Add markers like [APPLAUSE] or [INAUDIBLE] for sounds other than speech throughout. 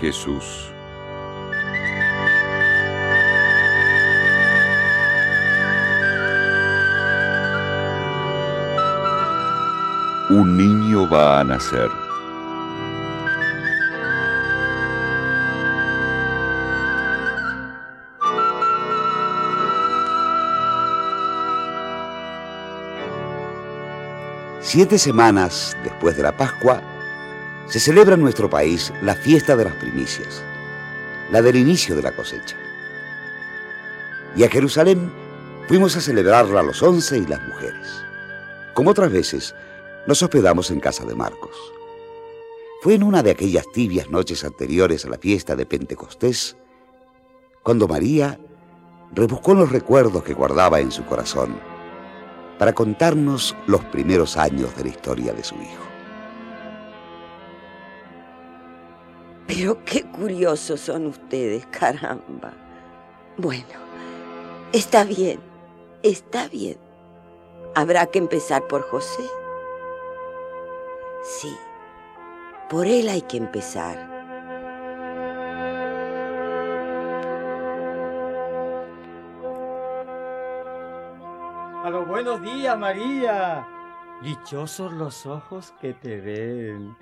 Jesús? Un niño va a nacer. Siete semanas después de la Pascua, se celebra en nuestro país la fiesta de las primicias, la del inicio de la cosecha. Y a Jerusalén fuimos a celebrarla los once y las mujeres. Como otras veces, nos hospedamos en casa de Marcos. Fue en una de aquellas tibias noches anteriores a la fiesta de Pentecostés cuando María rebuscó los recuerdos que guardaba en su corazón para contarnos los primeros años de la historia de su hijo. Pero qué curiosos son ustedes, caramba. Bueno, está bien, está bien. Habrá que empezar por José. Sí, por él hay que empezar. A los buenos días, María. Dichosos los ojos que te ven.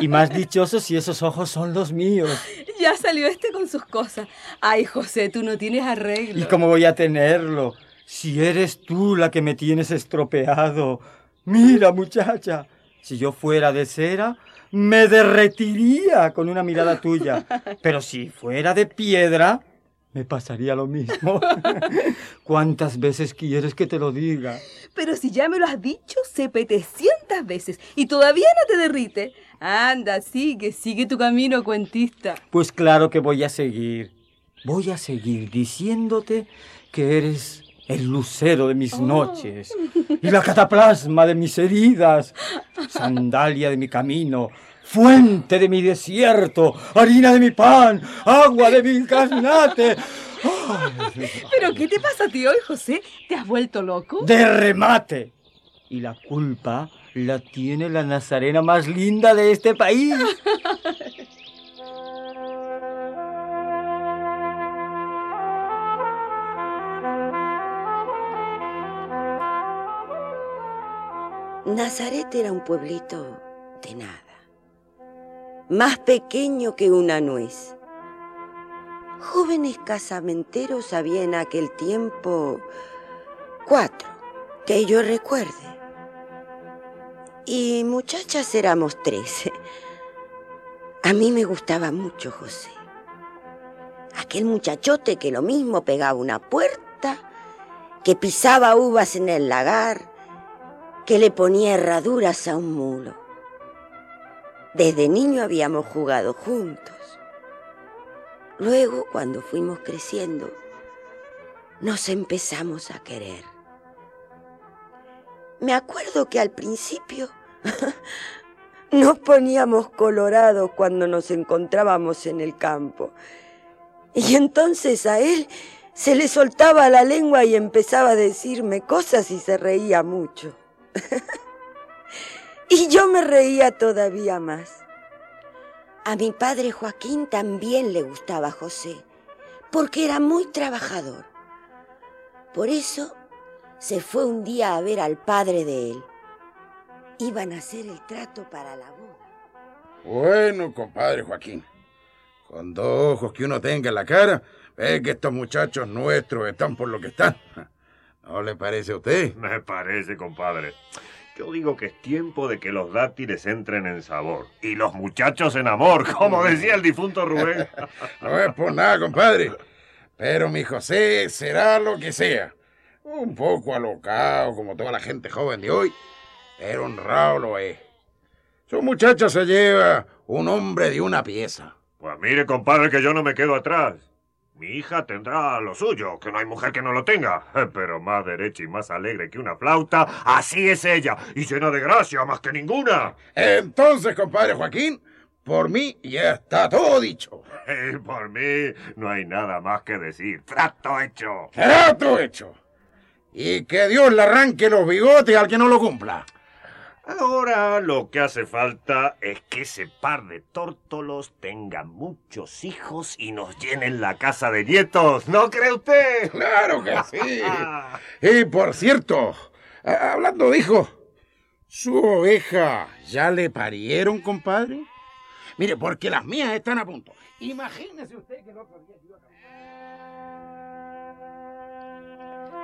Y más [LAUGHS] dichosos si esos ojos son los míos. Ya salió este con sus cosas. Ay, José, tú no tienes arreglo. ¿Y cómo voy a tenerlo? Si eres tú la que me tienes estropeado. Mira, muchacha, si yo fuera de cera, me derretiría con una mirada tuya. [LAUGHS] Pero si fuera de piedra, me pasaría lo mismo. [LAUGHS] ¿Cuántas veces quieres que te lo diga? Pero si ya me lo has dicho 700 veces y todavía no te derrite. Anda, sigue, sigue tu camino, cuentista. Pues claro que voy a seguir. Voy a seguir diciéndote que eres el lucero de mis noches y la cataplasma de mis heridas, sandalia de mi camino, fuente de mi desierto, harina de mi pan, agua de mi carnate. ¿Pero qué te pasa a ti hoy, José? ¿Te has vuelto loco? De remate. Y la culpa la tiene la nazarena más linda de este país. Nazaret era un pueblito de nada, más pequeño que una nuez. Jóvenes casamenteros había en aquel tiempo cuatro, que yo recuerde. Y muchachas éramos tres. [LAUGHS] A mí me gustaba mucho José. Aquel muchachote que lo mismo pegaba una puerta, que pisaba uvas en el lagar, que le ponía herraduras a un mulo. Desde niño habíamos jugado juntos. Luego, cuando fuimos creciendo, nos empezamos a querer. Me acuerdo que al principio [LAUGHS] nos poníamos colorados cuando nos encontrábamos en el campo. Y entonces a él se le soltaba la lengua y empezaba a decirme cosas y se reía mucho. [LAUGHS] y yo me reía todavía más. A mi padre Joaquín también le gustaba José, porque era muy trabajador. Por eso se fue un día a ver al padre de él. Iban a hacer el trato para la boda. Bueno, compadre Joaquín, con dos ojos que uno tenga en la cara, ve que estos muchachos nuestros están por lo que están. ¿No le parece a usted? Me parece, compadre. Yo digo que es tiempo de que los dátiles entren en sabor y los muchachos en amor, [LAUGHS] como decía el difunto Rubén. [LAUGHS] no es por nada, compadre. Pero mi José será lo que sea. Un poco alocado, como toda la gente joven de hoy, pero honrado lo es. Su muchacha se lleva un hombre de una pieza. Pues mire, compadre, que yo no me quedo atrás. Mi hija tendrá lo suyo, que no hay mujer que no lo tenga. Pero más derecha y más alegre que una flauta, así es ella, y llena de gracia más que ninguna. Entonces, compadre Joaquín, por mí ya está todo dicho. [LAUGHS] Y por mí no hay nada más que decir. Trato hecho. Trato hecho. Y que Dios le arranque los bigotes al que no lo cumpla. Ahora lo que hace falta es que ese par de tórtolos tengan muchos hijos y nos llenen la casa de nietos, ¿no cree usted? [LAUGHS] Claro que sí. [LAUGHS] y por cierto, hablando de hijos, ¿su oveja ya le parieron, compadre? Mire, porque las mías están a punto. Imagínese usted que el otro día a...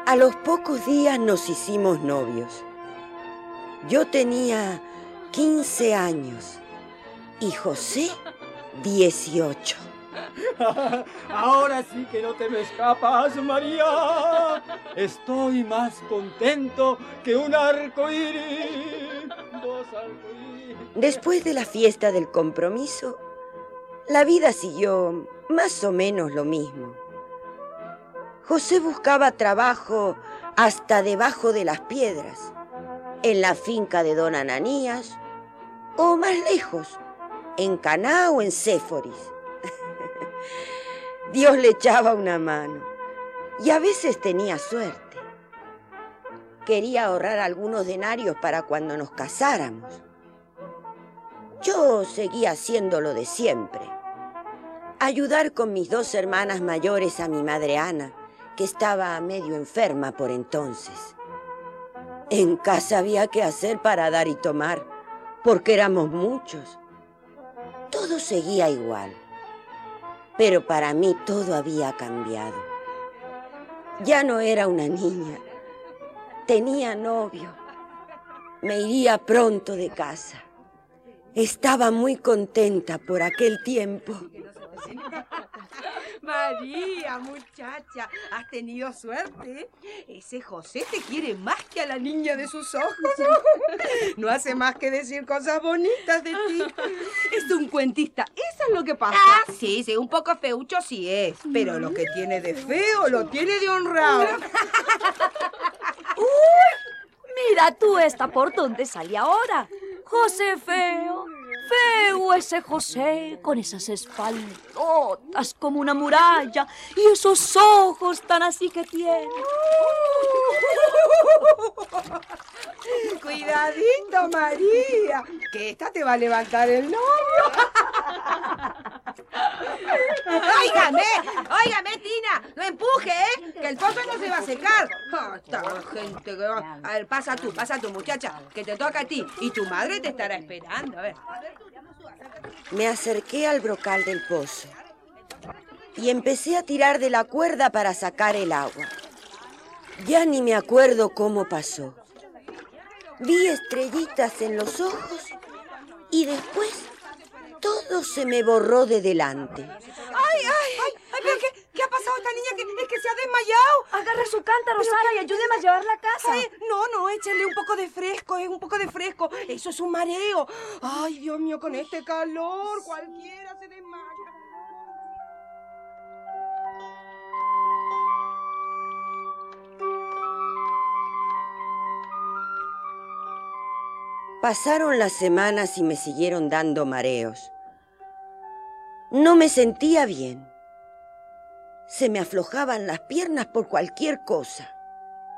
A los pocos días nos hicimos novios. Yo tenía 15 años y José 18. [LAUGHS] Ahora sí que no te me escapas, María. Estoy más contento que un arco iris. Dos. Después de la fiesta del compromiso, la vida siguió más o menos lo mismo. José buscaba trabajo hasta debajo de las piedras en la finca de don Ananías o más lejos, en Caná o en Séforis. [LAUGHS] Dios le echaba una mano y a veces tenía suerte. Quería ahorrar algunos denarios para cuando nos casáramos. Yo seguía haciendo lo de siempre. Ayudar con mis dos hermanas mayores a mi madre Ana, que estaba medio enferma por entonces. En casa había que hacer para dar y tomar, porque éramos muchos. Todo seguía igual, pero para mí todo había cambiado. Ya no era una niña, tenía novio, me iría pronto de casa. Estaba muy contenta por aquel tiempo. María, muchacha, has tenido suerte. Ese José te quiere más que a la niña de sus ojos. No hace más que decir cosas bonitas de ti. Es un cuentista, eso es lo que pasa. Ah, sí, sí, un poco feucho sí es. Pero lo que tiene de feo lo tiene de honrado. ¡Uy! Mira tú esta por dónde sale ahora. José feo. Feo ese José, con esas espaldotas como una muralla y esos ojos tan así que tiene. [LAUGHS] Cuidadito, María, que esta te va a levantar el novio. [LAUGHS] ¡Óigame! ¡Óigame, Tina! ¡No empuje, eh! Que el pozo no se va a secar. Esta gente que va... A ver, pasa tú, pasa tú, muchacha, que te toca a ti. Y tu madre te estará esperando. A ver. Me acerqué al brocal del pozo y empecé a tirar de la cuerda para sacar el agua. Ya ni me acuerdo cómo pasó. Vi estrellitas en los ojos y después todo se me borró de delante. ¡Ay, ay! ¡Ay, pero qué, qué ha pasado a esta niña que, es que se ha desmayado! Agarra su cántaro, Sara, y ayúdeme a llevar la casa. Ay, no, no, échale un poco de fresco, es un poco de fresco. Eso es un mareo. Ay, Dios mío, con este calor cualquiera se desmaya. Pasaron las semanas y me siguieron dando mareos. No me sentía bien. Se me aflojaban las piernas por cualquier cosa.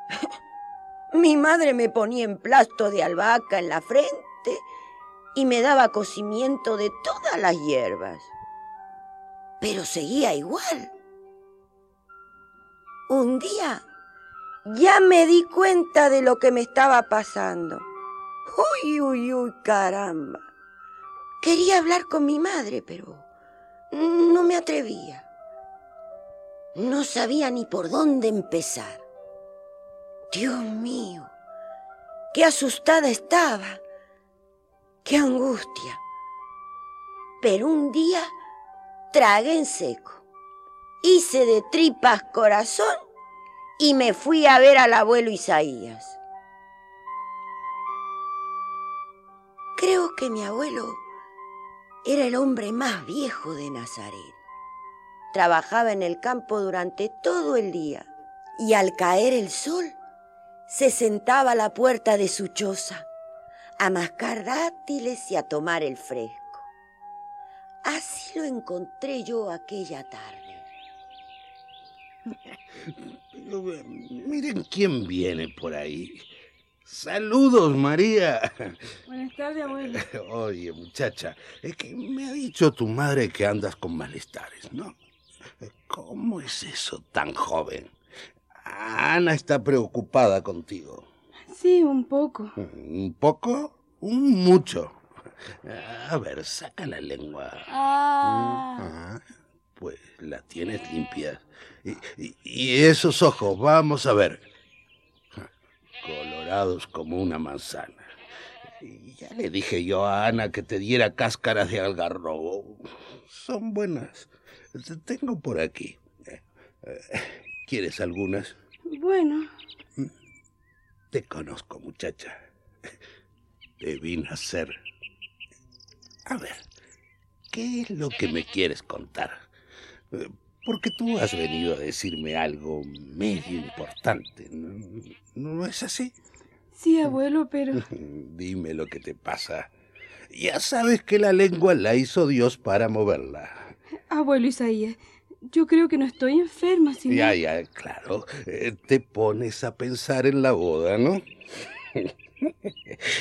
[LAUGHS] Mi madre me ponía emplasto de albahaca en la frente y me daba cocimiento de todas las hierbas. Pero seguía igual. Un día ya me di cuenta de lo que me estaba pasando. Uy, uy, uy, caramba. Quería hablar con mi madre, pero no me atrevía. No sabía ni por dónde empezar. Dios mío, qué asustada estaba, qué angustia. Pero un día tragué en seco, hice de tripas corazón y me fui a ver al abuelo Isaías. Creo que mi abuelo era el hombre más viejo de Nazaret. Trabajaba en el campo durante todo el día y al caer el sol se sentaba a la puerta de su choza a mascar dátiles y a tomar el fresco. Así lo encontré yo aquella tarde. [LAUGHS] Pero, miren quién viene por ahí. Saludos, María. Buenas tardes, abuelo. [LAUGHS] Oye, muchacha, es que me ha dicho tu madre que andas con malestares, ¿no? ¿Cómo es eso tan joven? Ana está preocupada contigo. Sí, un poco. ¿Un poco? Un mucho. A ver, saca la lengua. Ah. Ah, pues la tienes limpia. Y, y- y esos ojos, vamos a ver. Colorados como una manzana. Ya le dije yo a Ana que te diera cáscaras de algarrobo. Son buenas. Te Tengo por aquí. ¿Quieres algunas? Bueno, Te conozco, muchacha. Te vine a hacer. A ver, ¿qué es lo que me quieres contar? Porque tú has venido a decirme algo medio importante, ¿no, ¿No es así? sí, abuelo, pero... [LAUGHS] Dime lo que te pasa. Ya sabes que la lengua la hizo Dios para moverla. Abuelo Isaías, yo creo que no estoy enferma, sino... Ya, ya, claro. Eh, Te pones a pensar en la boda, ¿no? [LAUGHS]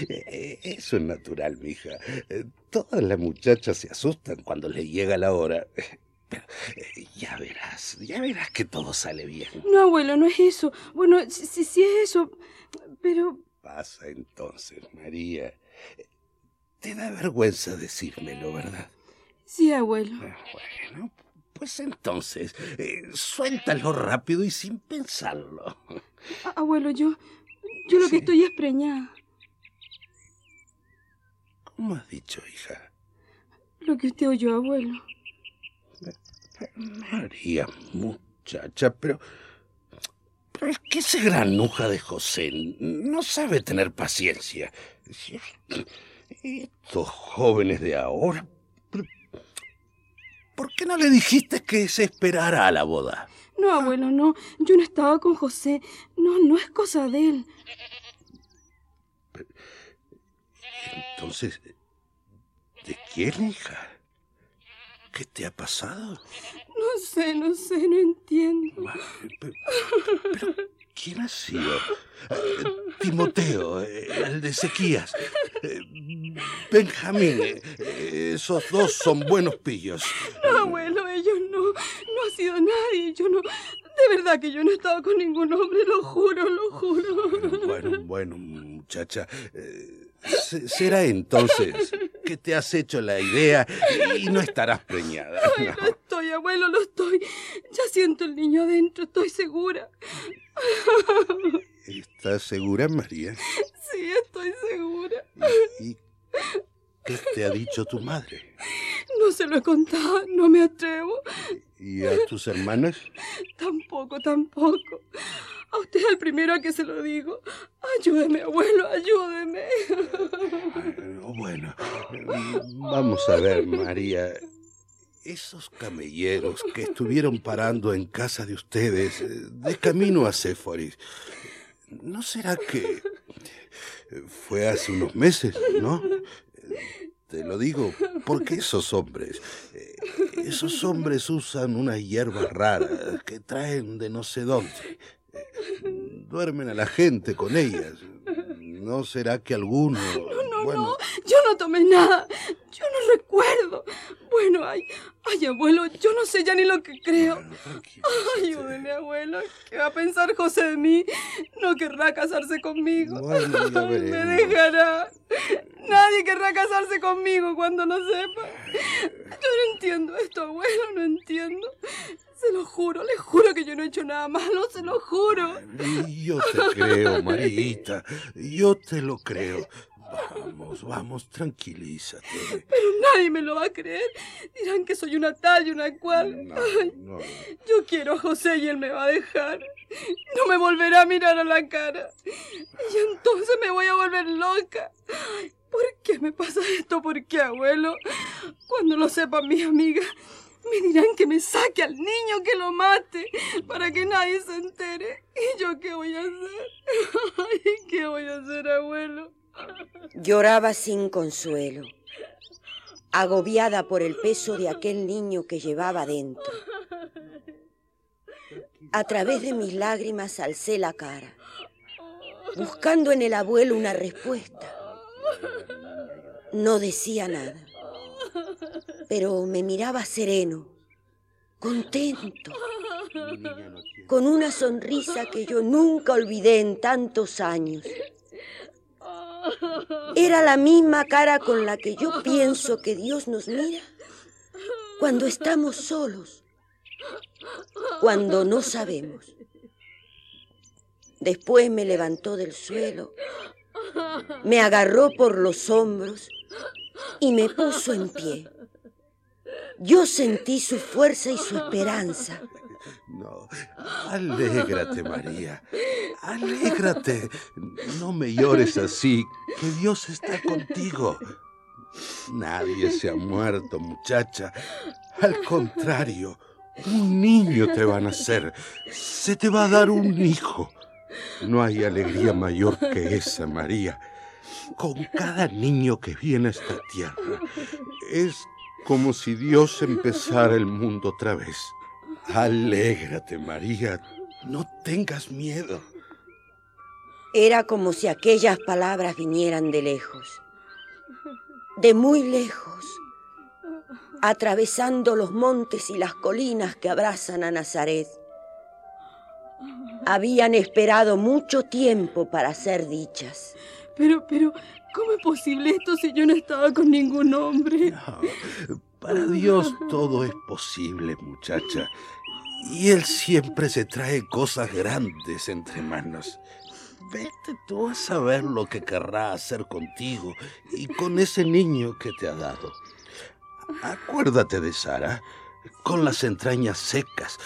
Eso es natural, mija. Eh, Todas las muchachas se asustan cuando les llega la hora. Pero [LAUGHS] ya verás, ya verás que todo sale bien. No, abuelo, no es eso. Bueno, sí, sí, sí es eso, pero... Pasa entonces, María. Te da vergüenza decírmelo, ¿verdad? Sí, abuelo. Bueno, pues entonces, eh, suéltalo rápido y sin pensarlo. A- abuelo, yo... Yo lo que estoy es preñada. ¿Cómo has dicho, hija? Lo que usted oyó, abuelo. María, muchacha, pero... Pero es que ese granuja de José no sabe tener paciencia. Estos jóvenes de ahora... ¿Por qué no le dijiste que se esperara a la boda? No, abuelo, no. Yo no estaba con José. No, no es cosa de él. Entonces, ¿de quién, hija? ¿Qué te ha pasado? No sé, no sé, no entiendo. Pero, pero, ¿quién ha sido? Eh, Timoteo, eh, el de Ezequías. Eh, Benjamín, esos dos son buenos pillos. No, abuelo, ellos no. No ha sido nadie. Yo no. De verdad que yo no he estado con ningún hombre, lo juro, lo juro. Bueno, bueno, muchacha. se- será entonces que te has hecho la idea y no estarás preñada. Ay, lo estoy, abuelo, lo estoy. Ya siento el niño adentro, estoy segura. ¿Estás segura, María? Sí, estoy segura. ¿Y qué te ha dicho tu madre? No se lo he contado, no me atrevo. ¿Y a tus hermanas? Tampoco, tampoco. A usted es el primero a que se lo digo. Ayúdeme, abuelo, ayúdeme. Bueno, vamos a ver, María. Esos camelleros que estuvieron parando en casa de ustedes, eh, de camino a Séforis, ¿no será que fue hace unos meses, no? Te lo digo porque esos hombres, eh, esos hombres usan unas hierbas raras que traen de no sé dónde. Duermen a la gente con ellas. ¿No será que alguno... No, bueno, no, yo no tomé nada. Yo no recuerdo. Bueno, ay, ay, abuelo, yo no sé ya ni lo que creo. Ayúdeme, abuelo. ¿Qué va a pensar José de mí? No querrá casarse conmigo. Bueno, Me dejará. Nadie querrá casarse conmigo cuando no sepa. Yo no entiendo esto, abuelo, no entiendo. Se lo juro, le juro que yo no he hecho nada malo, se lo juro. Yo te creo, [LAUGHS] Marita. Yo te lo creo. Vamos, vamos, tranquilízate. Pero nadie me lo va a creer. Dirán que soy una tal y una cual. Ay, No, yo quiero a José y él me va a dejar. No me volverá a mirar a la cara. Y entonces me voy a volver loca. ¿Por qué me pasa esto? ¿Por qué, abuelo? Cuando lo sepan mis amigas, me dirán que me saque al niño, que lo mate, para que nadie se entere. ¿Y yo qué voy a hacer? [LAUGHS] ¿qué voy a hacer, abuelo? Lloraba sin consuelo, agobiada por el peso de aquel niño que llevaba dentro. A través de mis lágrimas alcé la cara buscando en el abuelo una respuesta. No decía nada, pero me miraba sereno, contento, con una sonrisa que yo nunca olvidé en tantos años. Era la misma cara con la que yo pienso que Dios nos mira cuando estamos solos, cuando no sabemos. Después me levantó del suelo, me agarró por los hombros y me puso en pie. Yo sentí su fuerza y su esperanza. No, alégrate, María. Alégrate. No me llores así, que Dios está contigo. Nadie se ha muerto, muchacha. Al contrario, un niño te va a nacer. Se te va a dar un hijo. No hay alegría mayor que esa, María. Con cada niño que viene a esta tierra, es como si Dios empezara el mundo otra vez. Alégrate, María. No tengas miedo. Era como si aquellas palabras vinieran de lejos, de muy lejos, atravesando los montes y las colinas que abrazan a Nazaret. Habían esperado mucho tiempo para ser dichas. Pero, pero, ¿cómo es posible esto si yo no estaba con ningún hombre? para Dios todo es posible, muchacha. Y Él siempre se trae cosas grandes entre manos. Vete tú a saber lo que querrá hacer contigo y con ese niño que te ha dado. Acuérdate de Sara, con las entrañas secas,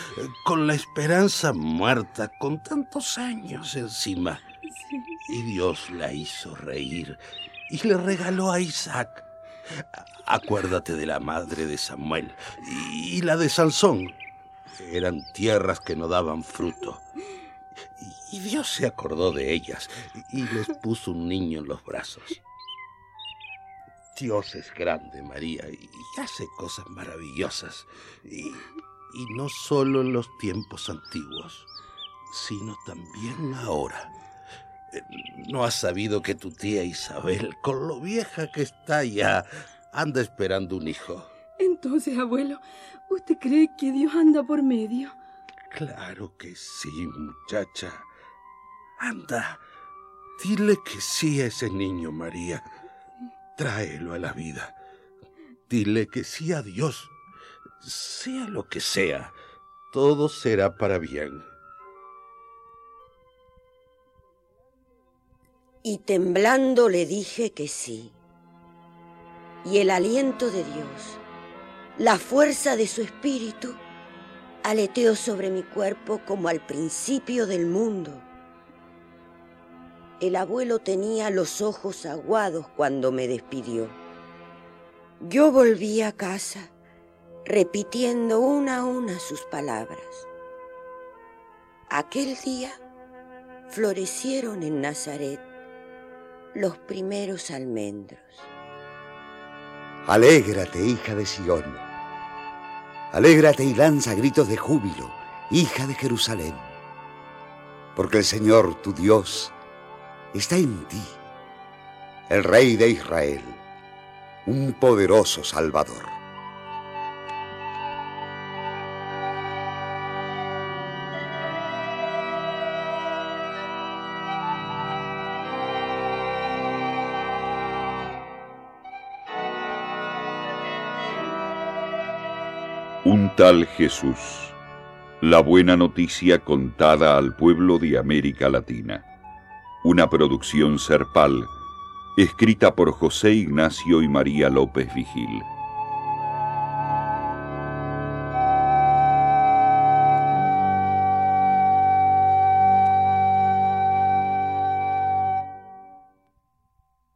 con la esperanza muerta, con tantos años encima. Y Dios la hizo reír y le regaló a Isaac. Acuérdate de la madre de Samuel y la de Sansón. Eran tierras que no daban fruto. Y Dios se acordó de ellas y les puso un niño en los brazos. Dios es grande, María, y hace cosas maravillosas. Y, y no solo en los tiempos antiguos, sino también ahora. ¿No has sabido que tu tía Isabel, con lo vieja que está ya, anda esperando un hijo? Entonces, abuelo, ¿usted cree que Dios anda por medio? Claro que sí, muchacha. Anda, dile que sí a ese niño, María. Tráelo a la vida. Dile que sí a Dios. Sea lo que sea, todo será para bien. Y temblando le dije que sí. Y el aliento de Dios, la fuerza de su espíritu, aleteó sobre mi cuerpo como al principio del mundo. El abuelo tenía los ojos aguados cuando me despidió. Yo volví a casa repitiendo una a una sus palabras. Aquel día florecieron en Nazaret los primeros almendros. Alégrate, hija de Sión. Alégrate y lanza gritos de júbilo, hija de Jerusalén. Porque el Señor, tu Dios, está en ti, el Rey de Israel, un poderoso Salvador. Un tal Jesús. La buena noticia contada al pueblo de América Latina. Una producción serpal, escrita por José Ignacio y María López Vigil.